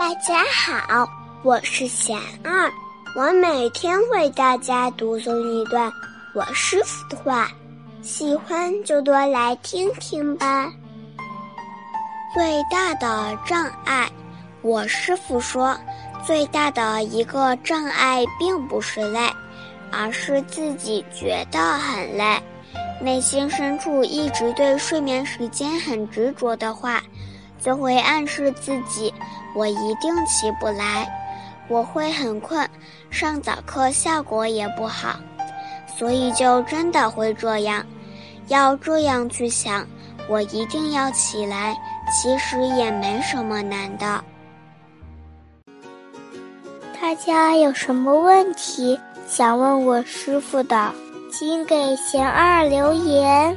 大家好，我是贤二，我每天为大家读诵一段我师傅的话，喜欢就多来听听吧。最大的障碍，我师傅说，最大的一个障碍并不是累，而是自己觉得很累，内心深处一直对睡眠时间很执着的话。就会暗示自己，我一定起不来，我会很困，上早课效果也不好，所以就真的会这样。要这样去想，我一定要起来，其实也没什么难的。大家有什么问题想问我师傅的，请给贤二留言。